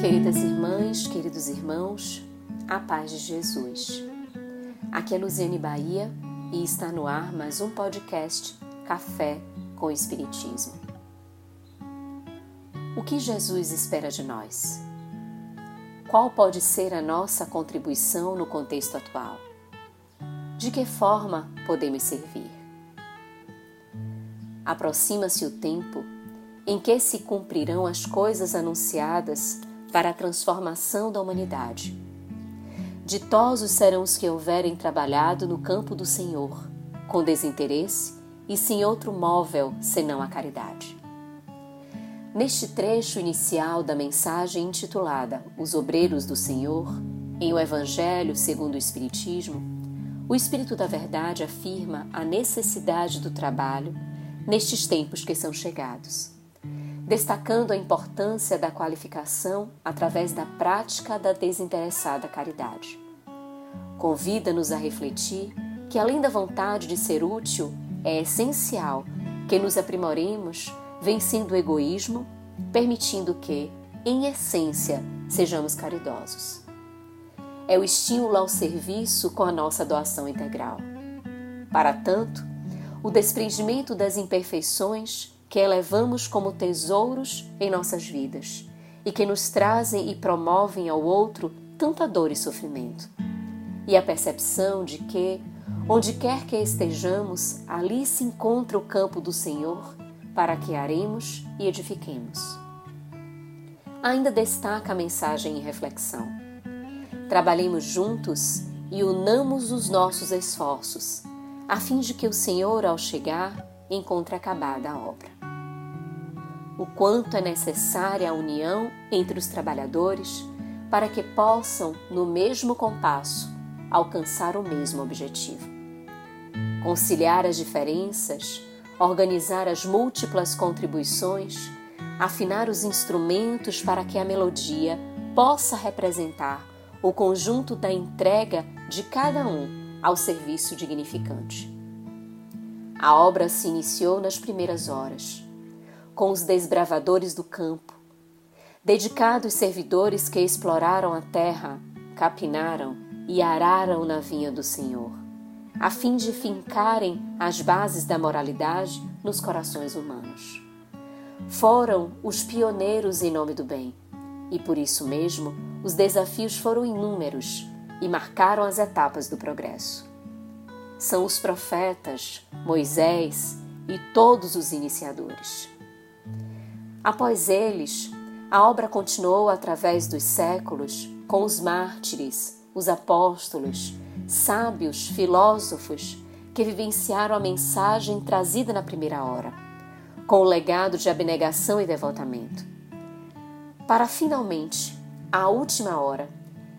Queridas irmãs, queridos irmãos, a paz de Jesus. Aqui é Luziane Bahia e está no ar mais um podcast Café com Espiritismo. O que Jesus espera de nós? Qual pode ser a nossa contribuição no contexto atual? De que forma podemos servir? Aproxima-se o tempo em que se cumprirão as coisas anunciadas para a transformação da humanidade. Ditosos serão os que houverem trabalhado no campo do Senhor, com desinteresse e sem outro móvel senão a caridade. Neste trecho inicial da mensagem intitulada Os Obreiros do Senhor, em o Evangelho segundo o Espiritismo, o Espírito da Verdade afirma a necessidade do trabalho nestes tempos que são chegados destacando a importância da qualificação através da prática da desinteressada caridade. Convida-nos a refletir que, além da vontade de ser útil, é essencial que nos aprimoremos vencendo o egoísmo, permitindo que, em essência, sejamos caridosos. É o estímulo ao serviço com a nossa doação integral. Para tanto, o desprendimento das imperfeições que elevamos como tesouros em nossas vidas e que nos trazem e promovem ao outro tanta dor e sofrimento. E a percepção de que, onde quer que estejamos, ali se encontra o campo do Senhor para que aremos e edifiquemos. Ainda destaca a mensagem em reflexão. Trabalhemos juntos e unamos os nossos esforços, a fim de que o Senhor, ao chegar, encontre acabada a obra o quanto é necessária a união entre os trabalhadores para que possam, no mesmo compasso, alcançar o mesmo objetivo. Conciliar as diferenças, organizar as múltiplas contribuições, afinar os instrumentos para que a melodia possa representar o conjunto da entrega de cada um ao serviço dignificante. A obra se iniciou nas primeiras horas com os desbravadores do campo, dedicados servidores que exploraram a terra, capinaram e araram na vinha do Senhor, a fim de fincarem as bases da moralidade nos corações humanos. Foram os pioneiros em nome do bem, e por isso mesmo os desafios foram inúmeros e marcaram as etapas do progresso. São os profetas, Moisés e todos os iniciadores. Após eles, a obra continuou através dos séculos com os mártires, os apóstolos, sábios, filósofos que vivenciaram a mensagem trazida na primeira hora, com o legado de abnegação e devotamento. Para finalmente, à última hora,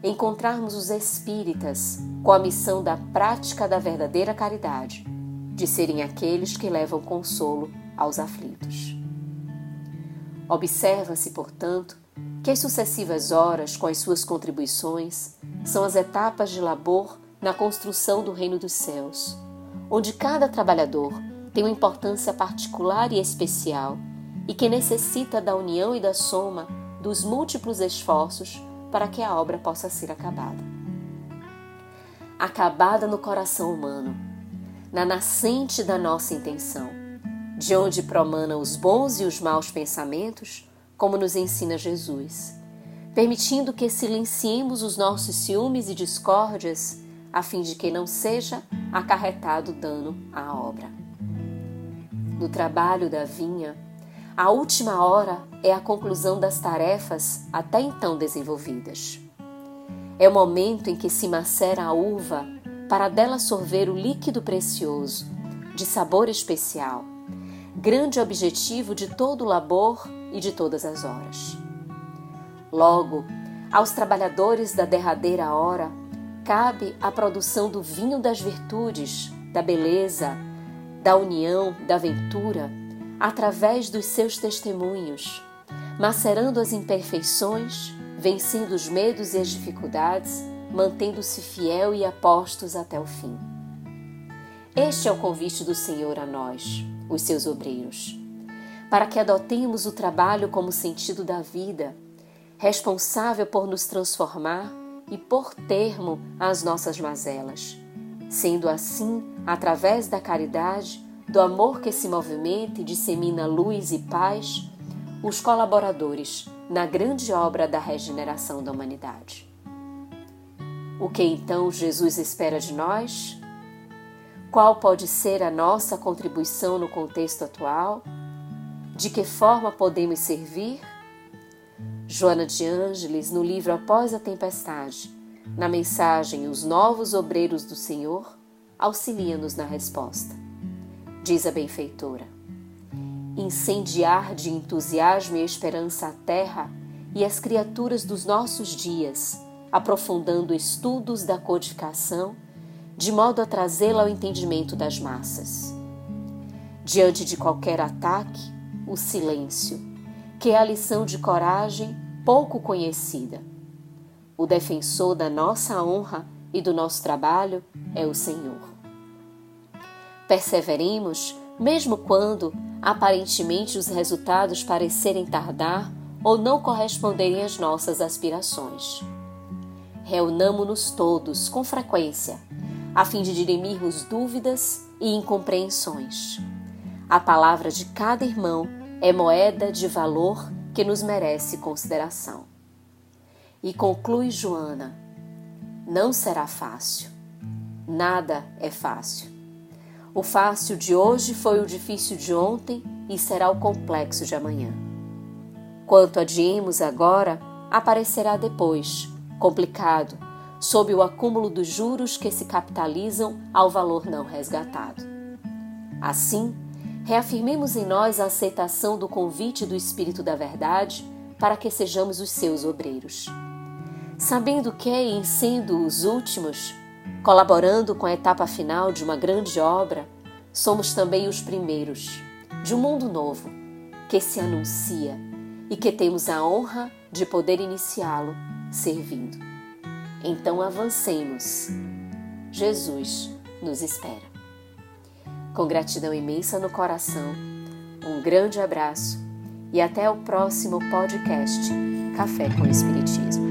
encontrarmos os espíritas com a missão da prática da verdadeira caridade, de serem aqueles que levam consolo aos aflitos. Observa-se, portanto, que as sucessivas horas, com as suas contribuições, são as etapas de labor na construção do reino dos céus, onde cada trabalhador tem uma importância particular e especial e que necessita da união e da soma dos múltiplos esforços para que a obra possa ser acabada. Acabada no coração humano, na nascente da nossa intenção de onde promanam os bons e os maus pensamentos, como nos ensina Jesus, permitindo que silenciemos os nossos ciúmes e discórdias, a fim de que não seja acarretado dano à obra. No trabalho da vinha, a última hora é a conclusão das tarefas até então desenvolvidas. É o momento em que se macera a uva para dela sorver o líquido precioso, de sabor especial, grande objetivo de todo o labor e de todas as horas. Logo, aos trabalhadores da derradeira hora, cabe a produção do vinho das virtudes, da beleza, da união, da ventura, através dos seus testemunhos, macerando as imperfeições, vencendo os medos e as dificuldades, mantendo-se fiel e apostos até o fim. Este é o convite do Senhor a nós os seus obreiros, para que adotemos o trabalho como sentido da vida, responsável por nos transformar e por termo às nossas mazelas, sendo assim, através da caridade, do amor que se movimenta e dissemina luz e paz, os colaboradores na grande obra da regeneração da humanidade. O que então Jesus espera de nós? Qual pode ser a nossa contribuição no contexto atual? De que forma podemos servir? Joana de Ângeles, no livro Após a Tempestade, na mensagem Os Novos Obreiros do Senhor, auxilia-nos na resposta. Diz a benfeitora: incendiar de entusiasmo e esperança a terra e as criaturas dos nossos dias, aprofundando estudos da codificação, de modo a trazê-la ao entendimento das massas. Diante de qualquer ataque, o silêncio, que é a lição de coragem pouco conhecida. O defensor da nossa honra e do nosso trabalho é o Senhor. Perseveremos, mesmo quando aparentemente os resultados parecerem tardar ou não corresponderem às nossas aspirações. Reunamo-nos todos com frequência, a fim de dirimirmos dúvidas e incompreensões. A palavra de cada irmão é moeda de valor que nos merece consideração. E conclui Joana: não será fácil. Nada é fácil. O fácil de hoje foi o difícil de ontem e será o complexo de amanhã. Quanto adiemos agora, aparecerá depois, complicado, sob o acúmulo dos juros que se capitalizam ao valor não resgatado. Assim, reafirmemos em nós a aceitação do convite do Espírito da Verdade para que sejamos os seus obreiros. Sabendo que, em sendo os últimos, Colaborando com a etapa final de uma grande obra, somos também os primeiros de um mundo novo que se anuncia e que temos a honra de poder iniciá-lo servindo. Então avancemos. Jesus nos espera. Com gratidão imensa no coração, um grande abraço e até o próximo podcast Café com Espiritismo.